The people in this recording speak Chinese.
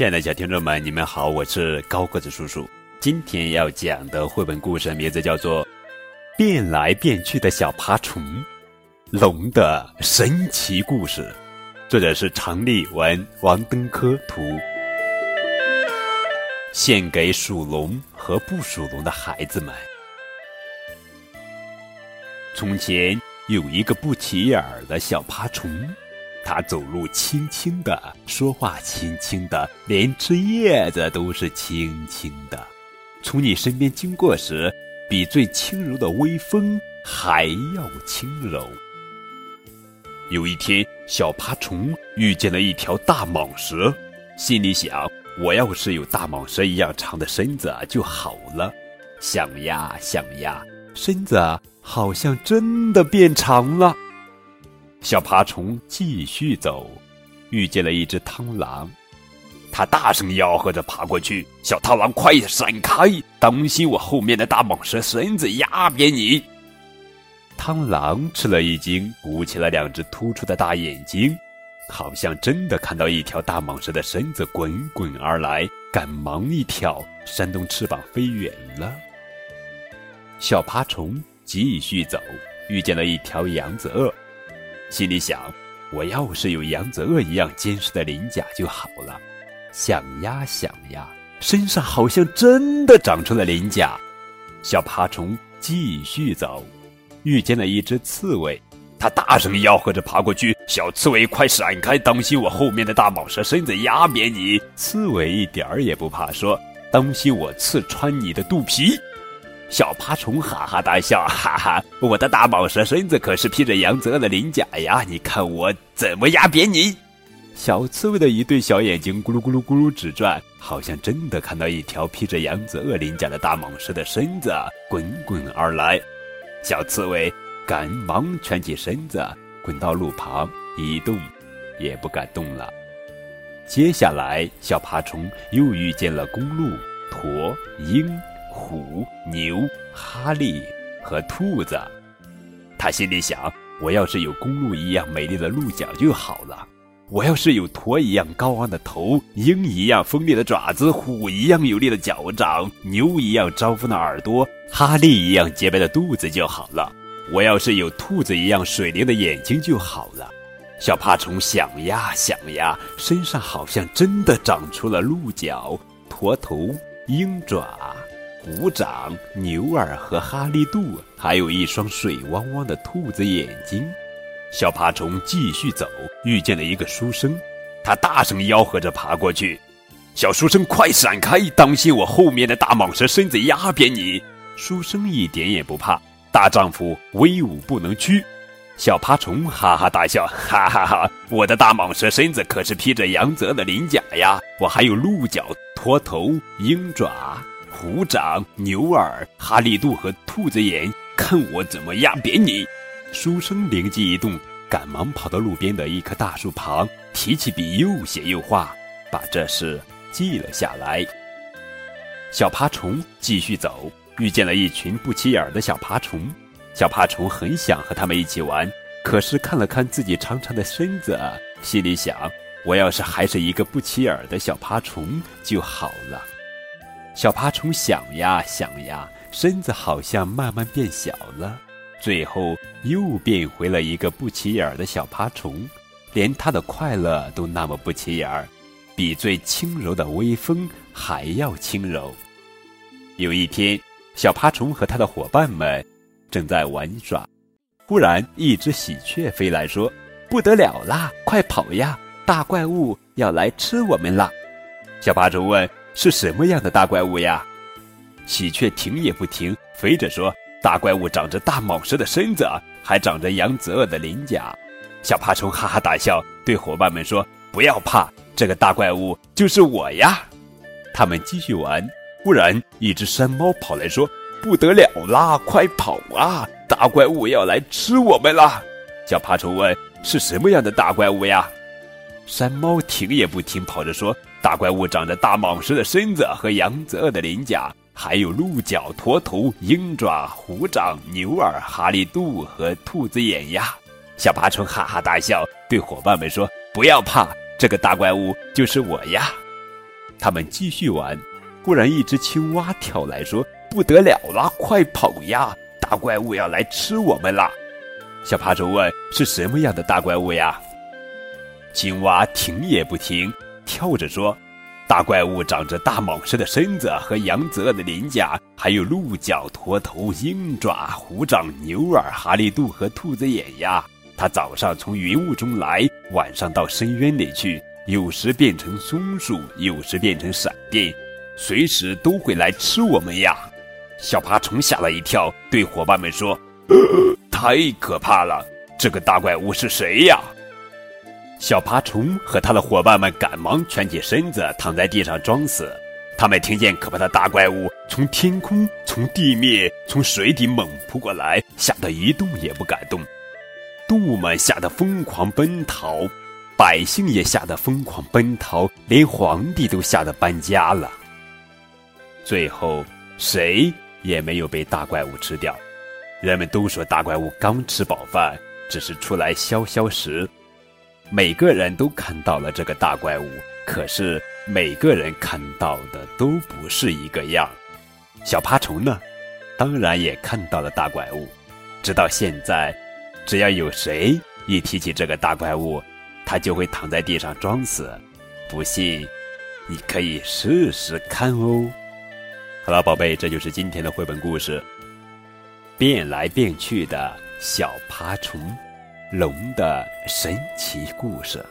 亲爱的小听众们，你们好，我是高个子叔叔。今天要讲的绘本故事名字叫做《变来变去的小爬虫：龙的神奇故事》，作者是常立文、王登科图，献给属龙和不属龙的孩子们。从前有一个不起眼儿的小爬虫。它走路轻轻的，说话轻轻的，连吃叶子都是轻轻的。从你身边经过时，比最轻柔的微风还要轻柔。有一天，小爬虫遇见了一条大蟒蛇，心里想：我要是有大蟒蛇一样长的身子就好了。想呀想呀，身子好像真的变长了。小爬虫继续走，遇见了一只螳螂，它大声吆喝着爬过去：“小螳螂，快闪开！当心我后面的大蟒蛇身子压扁你！”螳螂吃了一惊，鼓起了两只突出的大眼睛，好像真的看到一条大蟒蛇的身子滚滚而来，赶忙一跳，扇动翅膀飞远了。小爬虫继续走，遇见了一条扬子鳄。心里想：我要是有扬子鳄一样坚实的鳞甲就好了。想呀想呀，身上好像真的长出了鳞甲。小爬虫继续走，遇见了一只刺猬，它大声吆喝着爬过去：“小刺猬，快闪开！当心我后面的大蟒蛇身子压扁你！”刺猬一点儿也不怕，说：“当心我刺穿你的肚皮。”小爬虫哈哈大笑，哈哈！我的大蟒蛇身子可是披着扬子鳄的鳞甲呀，你看我怎么压扁你！小刺猬的一对小眼睛咕噜咕噜咕噜直转，好像真的看到一条披着扬子鳄鳞甲的大蟒蛇的身子滚滚而来。小刺猬赶忙蜷起身子，滚到路旁，一动也不敢动了。接下来，小爬虫又遇见了公鹿、驼、鹰。虎、牛、哈利和兔子，他心里想：我要是有公鹿一样美丽的鹿角就好了；我要是有驼一样高昂的头、鹰一样锋利的爪子、虎一样有力的脚掌、牛一样招风的耳朵、哈利一样洁白的肚子就好了；我要是有兔子一样水灵的眼睛就好了。小爬虫想呀想呀，身上好像真的长出了鹿角、驼头、鹰爪。鼓掌、牛耳和哈利杜，还有一双水汪汪的兔子眼睛。小爬虫继续走，遇见了一个书生，他大声吆喝着爬过去：“小书生，快闪开！当心我后面的大蟒蛇身子压扁你！”书生一点也不怕，大丈夫威武不能屈。小爬虫哈哈大笑：“哈哈哈！我的大蟒蛇身子可是披着羊泽的鳞甲呀，我还有鹿角、驼头、鹰爪。”虎掌、牛耳、哈利度和兔子眼，看我怎么压扁你！书生灵机一动，赶忙跑到路边的一棵大树旁，提起笔，又写又画，把这事记了下来。小爬虫继续走，遇见了一群不起眼的小爬虫。小爬虫很想和他们一起玩，可是看了看自己长长的身子，心里想：我要是还是一个不起眼的小爬虫就好了。小爬虫想呀想呀，身子好像慢慢变小了，最后又变回了一个不起眼儿的小爬虫，连它的快乐都那么不起眼儿，比最轻柔的微风还要轻柔。有一天，小爬虫和他的伙伴们正在玩耍，忽然一只喜鹊飞来说：“不得了啦，快跑呀！大怪物要来吃我们啦！”小爬虫问。是什么样的大怪物呀？喜鹊停也不停，飞着说：“大怪物长着大蟒蛇的身子，还长着扬子鳄的鳞甲。”小爬虫哈哈大笑，对伙伴们说：“不要怕，这个大怪物就是我呀！”他们继续玩。忽然，一只山猫跑来说：“不得了啦，快跑啊！大怪物要来吃我们啦！”小爬虫问：“是什么样的大怪物呀？”山猫停也不停，跑着说。大怪物长着大蟒蛇的身子和扬子鳄的鳞甲，还有鹿角、驼头、鹰爪、虎掌、牛耳、哈利度和兔子眼呀！小爬虫哈哈大笑，对伙伴们说：“不要怕，这个大怪物就是我呀！”他们继续玩，忽然一只青蛙跳来说：“不得了了，快跑呀！大怪物要来吃我们了！”小爬虫问：“是什么样的大怪物呀？”青蛙停也不停，跳着说：“大怪物长着大蟒蛇的身子和羊泽的鳞甲，还有鹿角、驼头、鹰爪、虎掌、牛耳、哈利肚和兔子眼呀！它早上从云雾中来，晚上到深渊里去，有时变成松鼠，有时变成闪电，随时都会来吃我们呀！”小爬虫吓了一跳，对伙伴们说：“太可怕了！这个大怪物是谁呀？”小爬虫和他的伙伴们赶忙蜷起身子，躺在地上装死。他们听见可怕的大怪物从天空、从地面、从水底猛扑过来，吓得一动也不敢动。动物们吓得疯狂奔逃，百姓也吓得疯狂奔逃，连皇帝都吓得搬家了。最后，谁也没有被大怪物吃掉。人们都说大怪物刚吃饱饭，只是出来消消食。每个人都看到了这个大怪物，可是每个人看到的都不是一个样。小爬虫呢，当然也看到了大怪物。直到现在，只要有谁一提起这个大怪物，他就会躺在地上装死。不信，你可以试试看哦。好了，宝贝，这就是今天的绘本故事。变来变去的小爬虫。龙的神奇故事。